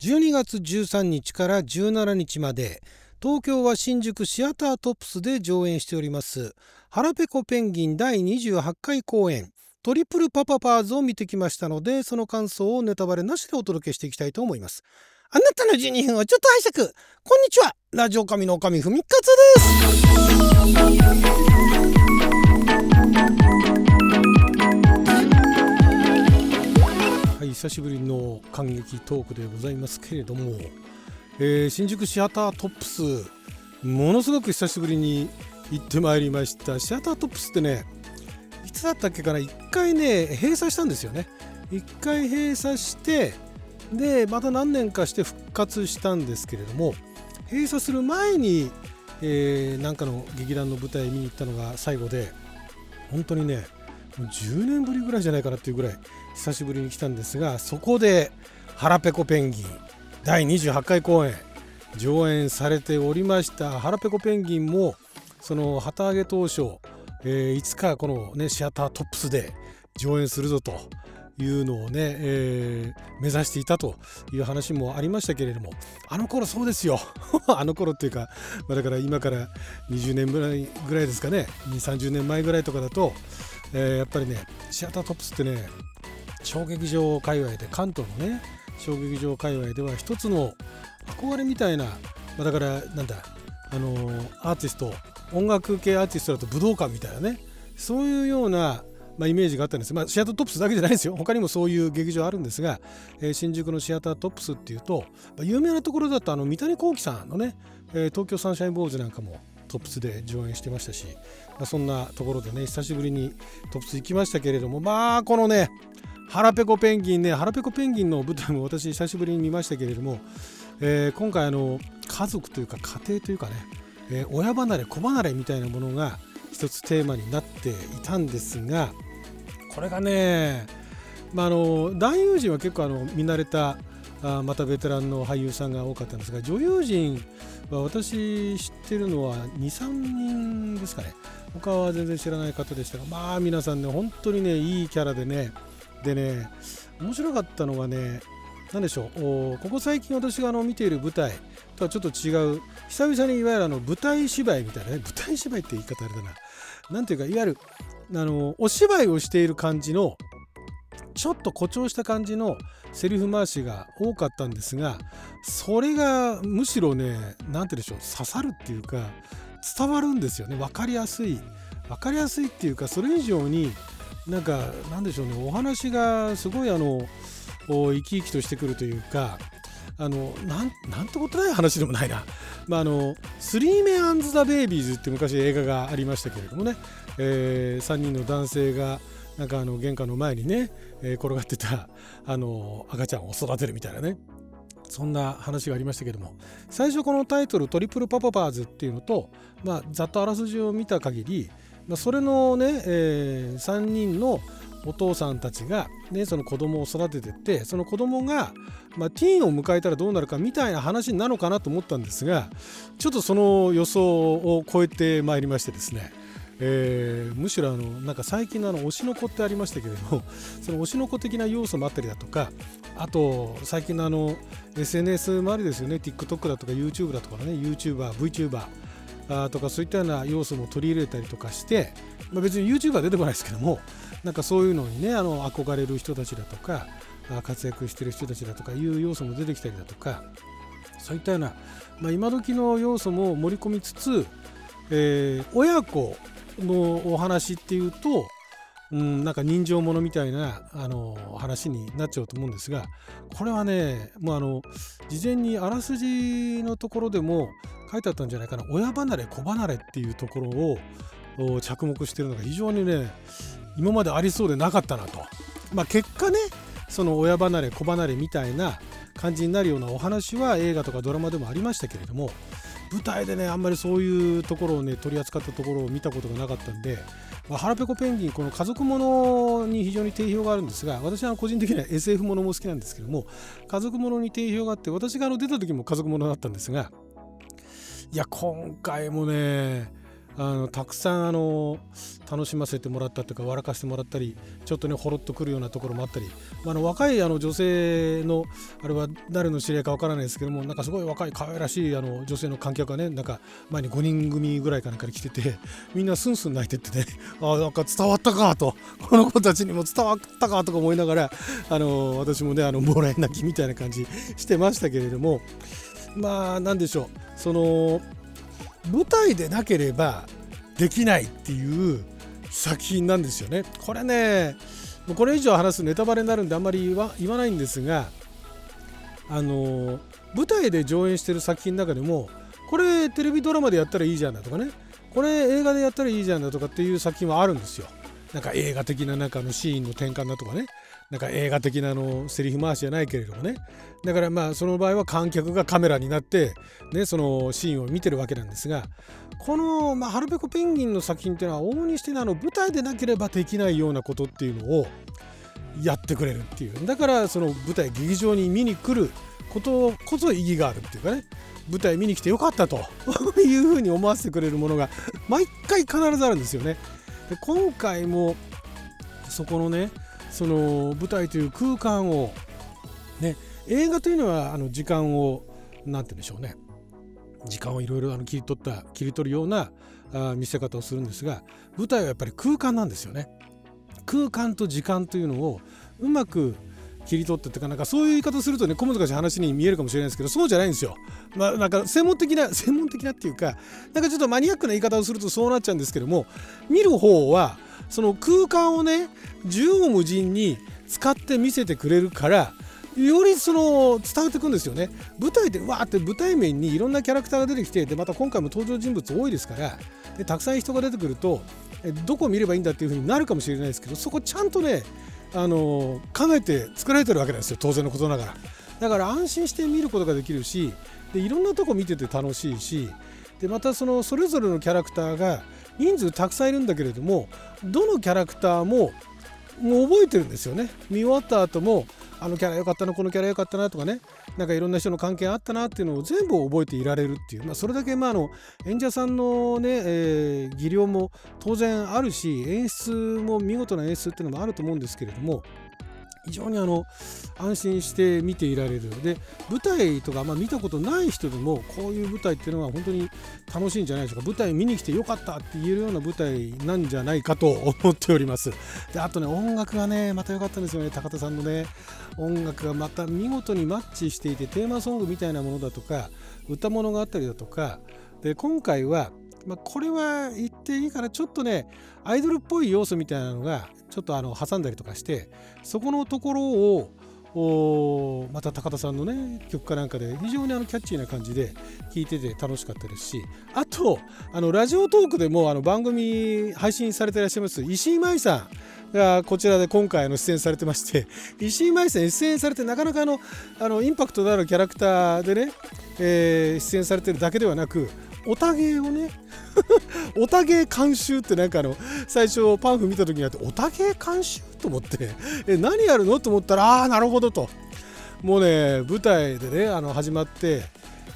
12月13日から17日まで東京は新宿シアタートップスで上演しております。腹ペコペンギン第28回公演。トリプルパパパーズを見てきましたのでその感想をネタバレなしでお届けしていきたいと思います。あなたの12分をちょっと拝借。こんにちは。ラジオ神の神ふみかつです。久しぶりの感激トークでございますけれども、えー、新宿シアタートップスものすごく久しぶりに行ってまいりました。シアタートップスってねいつだったっけかな？1回ね閉鎖したんですよね。1回閉鎖してでまた何年かして復活したんですけれども閉鎖する前に、えー、なんかの劇団の舞台見に行ったのが最後で本当にね10年ぶりぐらいじゃないかなっていうぐらい久しぶりに来たんですがそこで「腹ペコペンギン」第28回公演上演されておりました「腹ペコペンギン」もその旗揚げ当初、えー、いつかこの、ね、シアタートップスで上演するぞというのをね、えー、目指していたという話もありましたけれどもあの頃そうですよ。あの頃っていうか、まあ、だから今から20年ぐらいぐらいですかね。2 3 0年前ぐらいとかだと、えー、やっぱりねシアタートップスってね小劇場界隈で関東のね小劇場界隈では一つの憧れみたいな、まあ、だからなんだあの、アーティスト音楽系アーティストだと武道館みたいなねそういうようなまあ、イメージがあったんです、まあ、シアタートップスだけじゃないですよ。他にもそういう劇場あるんですが、えー、新宿のシアタートップスっていうと、まあ、有名なところだとあの三谷幸喜さんのね、えー、東京サンシャインボーズなんかもトップスで上演してましたし、まあ、そんなところでね久しぶりにトップス行きましたけれどもまあこのね腹ペコペンギンね腹ペコペンギンの舞台も私久しぶりに見ましたけれども、えー、今回あの家族というか家庭というかね、えー、親離れ子離れみたいなものが一つテーマになっていたんですがこれがね、まあ、あの男優陣は結構あの見慣れたあまたベテランの俳優さんが多かったんですが女優陣は私知ってるのは23人ですかね。他は全然知らない方でしたがまあ皆さんね本当にねいいキャラでねでね面白かったのはね何でしょうここ最近私があの見ている舞台とはちょっと違う久々にいわゆるあの舞台芝居みたいなね舞台芝居って言い方あれだな。何ていうかいわゆるあのお芝居をしている感じのちょっと誇張した感じのセリフ回しが多かったんですがそれがむしろね何て言うんでしょう刺さるっていうか伝わるんですよね。分かりやすい。分かりやすいっていうかそれ以上になんかなんでしょうね。お話がすごいあの生き生きとしてくるというかあのなんなんてことない話でもないな、まあ、あの Three Men's the Babies って昔映画がありましたけれどもね、えー、3人の男性がなんかあの玄関の前にね、えー、転がってたあの赤ちゃんを育てるみたいなね。そんな話がありましたけども。最初このタイトル「トリプルパパパーズ」っていうのと、まあ、ざっとあらすじを見た限り、それのね、えー、3人のお父さんたちが、ね、その子供を育ててってその子供が、まあ、ティーンを迎えたらどうなるかみたいな話なのかなと思ったんですがちょっとその予想を超えてまいりましてですねえー、むしろあのなんか最近のあの推しの子ってありましたけれども その推しの子的な要素もあったりだとかあと最近のの SNS 周りですよね TikTok だとか YouTube だとかね YouTuber、VTuber とかそういったような要素も取り入れたりとかして、まあ、別に YouTube は出てこないですけどもなんかそういうのにねあの憧れる人たちだとか活躍してる人たちだとかいう要素も出てきたりだとかそういったような、まあ、今時の要素も盛り込みつつ、えー、親子のお話っていうと、うん、なんか人情ものみたいなあの話になっちゃうと思うんですがこれはねもうあの事前にあらすじのところでも書いてあったんじゃないかな親離れ子離れっていうところを着目してるのが非常にね今までありそうでなかったなと。まあ、結果ねその親離れ子離れみたいな感じになるようなお話は映画とかドラマでもありましたけれども舞台でねあんまりそういうところをね取り扱ったところを見たことがなかったんで、腹ペコペンギンこの家族ものに非常に定評があるんですが私は個人的には SF ものも好きなんですけども家族ものに定評があって私があの出た時も家族ものだったんですがいや今回もねあのたくさんあの楽しませてもらったというか笑かしてもらったりちょっとねほろっとくるようなところもあったり、まあ、の若いあの女性のあれは誰の知り合いかわからないですけどもなんかすごい若い可愛らしいあの女性の観客がねなんか前に5人組ぐらいかなんかに来ててみんなスンスン泣いてってね あなんか伝わったかとこの子たちにも伝わったかとか思いながらあの私もねあのもらい泣きみたいな感じしてましたけれどもまあ何でしょう。その舞台でなければできないっていう作品なんですよね。これねこれ以上話すネタバレになるんであんまり言わないんですがあの舞台で上演してる作品の中でもこれテレビドラマでやったらいいじゃんだとかねこれ映画でやったらいいじゃんだとかっていう作品はあるんですよ。なんか映画的な中のシーンの転換だとかね。なんか映画的なのセリフ回しじゃないけれどもね。だからまあその場合は観客がカメラになって、ね、そのシーンを見てるわけなんですがこの、まあ、ハルペコペンギンの作品っていうのは往々にしてあの舞台でなければできないようなことっていうのをやってくれるっていう。だからその舞台劇場に見に来ることこそ意義があるっていうかね。舞台見に来てよかったというふうに思わせてくれるものが毎回必ずあるんですよね。で今回もそこのねその舞台という空間をね映画というのはあの時間を何て言うんでしょうね。時間をいろいろ切り取った切り取るようなあ見せ方をするんですが舞台はやっぱり空間なんですよね。空間と時間というのをうまく切り取ってってかなんかそういう言い方するとね小難しい話に見えるかもしれないですけどそうじゃないんですよ。まあなんか専門的な 専門的なっていうかなんかちょっとマニアックな言い方をするとそうなっちゃうんですけども見る方はその空間をね縦横無尽に使って見せてくれるからよりその伝わってくんですよね舞台でわーって舞台面にいろんなキャラクターが出てきてでまた今回も登場人物多いですからでたくさん人が出てくるとどこを見ればいいんだっていう風になるかもしれないですけどそこちゃんとねあの考えて作られてるわけなんですよ当然のことながら。だから安心して見ることができるしでいろんなとこ見てて楽しいしでまたそのそれぞれのキャラクターが人数たくさんいるんだけれどもどのキャラクターももう覚えてるんですよね。見終わった後もあのキャラ良かったなこのキャラ良かったなとかねなんかいろんな人の関係あったなっていうのを全部覚えていられるっていう、まあ、それだけまああの演者さんのね、えー、技量も当然あるし演出も見事な演出っていうのもあると思うんですけれども非常にあの安心して見ていられる。で舞台とか、まあ、見たことない人でもこういう舞台っていうのは本当に楽しいんじゃないでしょうか。舞台見に来てよかったって言えるような舞台なんじゃないかと 思っております。であとね音楽がねまた良かったんですよね。高田さんのね。音楽がまた見事にマッチしていてテーマソングみたいなものだとか歌物があったりだとか。で今回はまあ、これは言っていいからちょっとねアイドルっぽい要素みたいなのがちょっとあの挟んだりとかしてそこのところをまた高田さんのね曲かなんかで非常にあのキャッチーな感じで聴いてて楽しかったですしあとあのラジオトークでもあの番組配信されてらっしゃいます石井舞さん。がこちらで今回の出演されてまして 石井舞さん出演されてなかなかあのあのインパクトのあるキャラクターでね、えー、出演されてるだけではなくおたげをね おたげ監修ってなんかあの最初パンフ見た時にあっておたげ監修と思ってえ何やるの？と思ったらああなるほどと。もうね舞台でねあの始まって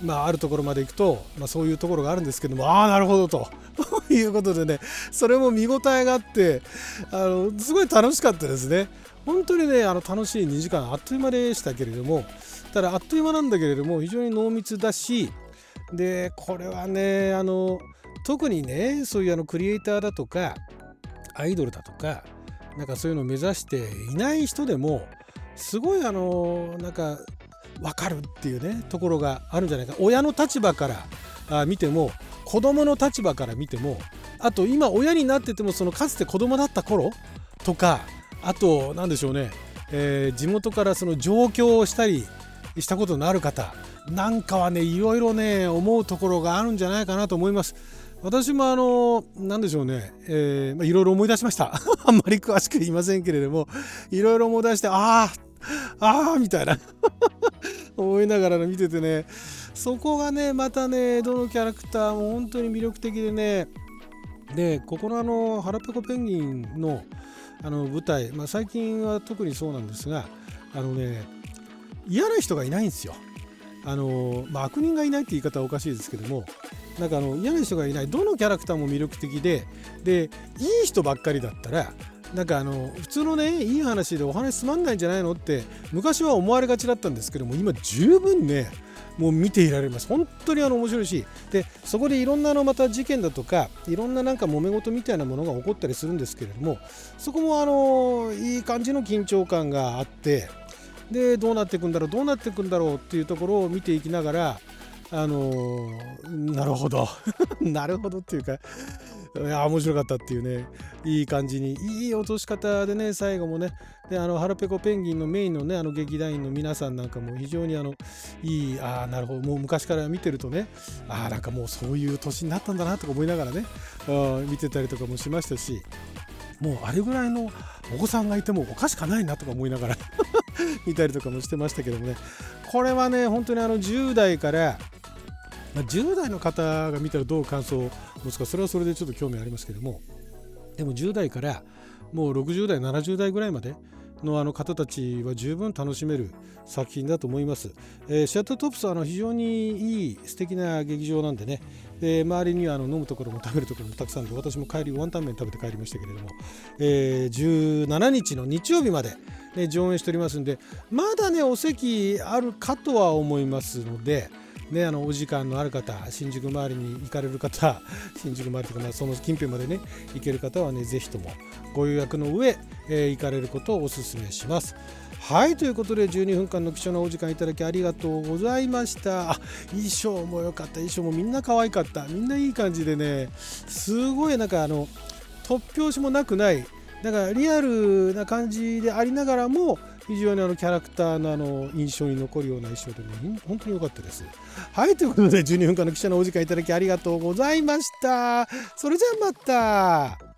まあ、あるところまで行くと、まあ、そういうところがあるんですけどもああなるほどと いうことでねそれも見応えがあってあのすごい楽しかったですね。本当にねあの楽しい2時間あっという間でしたけれどもただあっという間なんだけれども非常に濃密だしでこれはねあの特にねそういうあのクリエイターだとかアイドルだとかなんかそういうのを目指していない人でもすごいあのなんか分かるっていうねところがあるんじゃないか。親の立場から見ても子供の立場から見てもあと今親になっててもそのかつて子供だった頃とかあと何でしょうね、えー、地元からその上京をしたりしたことのある方なんかはねいろいろね思うところがあるんじゃないかなと思います。私もあの何でしょうね、えーまあ、いろいろ思い出しました。あんまり詳しく言いませんけれどもいろいろ思い出してああああみたいな。思いながら見ててねそこがねまたねどのキャラクターも本当に魅力的でねでここのあの腹ペコペンギンのあの舞台、まあ、最近は特にそうなんですがあのね嫌な人がいないんですよ。あのまあ、悪人がいないって言い方はおかしいですけどもなんかあの嫌な人がいないどのキャラクターも魅力的ででいい人ばっかりだったらなんかあの普通のねいい話でお話つまんないんじゃないのって昔は思われがちだったんですけども今十分ねもう見ていられます。本当にあの面白いしでそこでいろんなのまた事件だとかいろんななんか揉め事みたいなものが起こったりするんですけれどもそこもあのいい感じの緊張感があってでどうなっていくんだろうどうなっていくんだろうっていうところを見ていきながらあのなるほど。なるほどっていうかいや面白かったっていうね。いい感じにいい落とし方でね最後もね。であのハラペコペンギンのメインのねあの劇団員の皆さんなんかも非常にあのいいああなるほど。もう昔から見てるとねああなんかもうそういう年になったんだなとか思いながらね見てたりとかもしましたしもうあれぐらいのお子さんがいてもおかしかないなとか思いながら 見たりとかもしてましたけどもね。これはね本当にあの10代からまあ、10代の方が見たらどう感想を持つかそれはそれでちょっと興味ありますけどもでも10代からもう60代70代ぐらいまでのあの方たちは十分楽しめる作品だと思います。えー、シャッタートップスはあの非常にいい素敵な劇場なんでね、で周りにはあの飲むところも食べるところもたくさんで私も帰りワンタン麺食べて帰りましたけれども、えー、17日の日曜日まで、ね、上演しておりますんでまだねお席あるかとは思いますので。ね、あのお時間のある方新宿周りに行かれる方 新宿周りとか、まあ、その近辺までね行ける方はねぜひともご予約の上、えー、行かれることをお勧めします。はいということで12分間の貴重なお時間いただきありがとうございました。衣装も良かった。衣装もみんな可愛かった。みんないい感じでねすごいなんかあの突拍子もなくないなんかリアルな感じでありながらも非常にあのキャラクターのあの印象に残るような衣装でね本当に良かったです。はいということで12分間の記者のお時間いただきありがとうございました。それじゃあまた。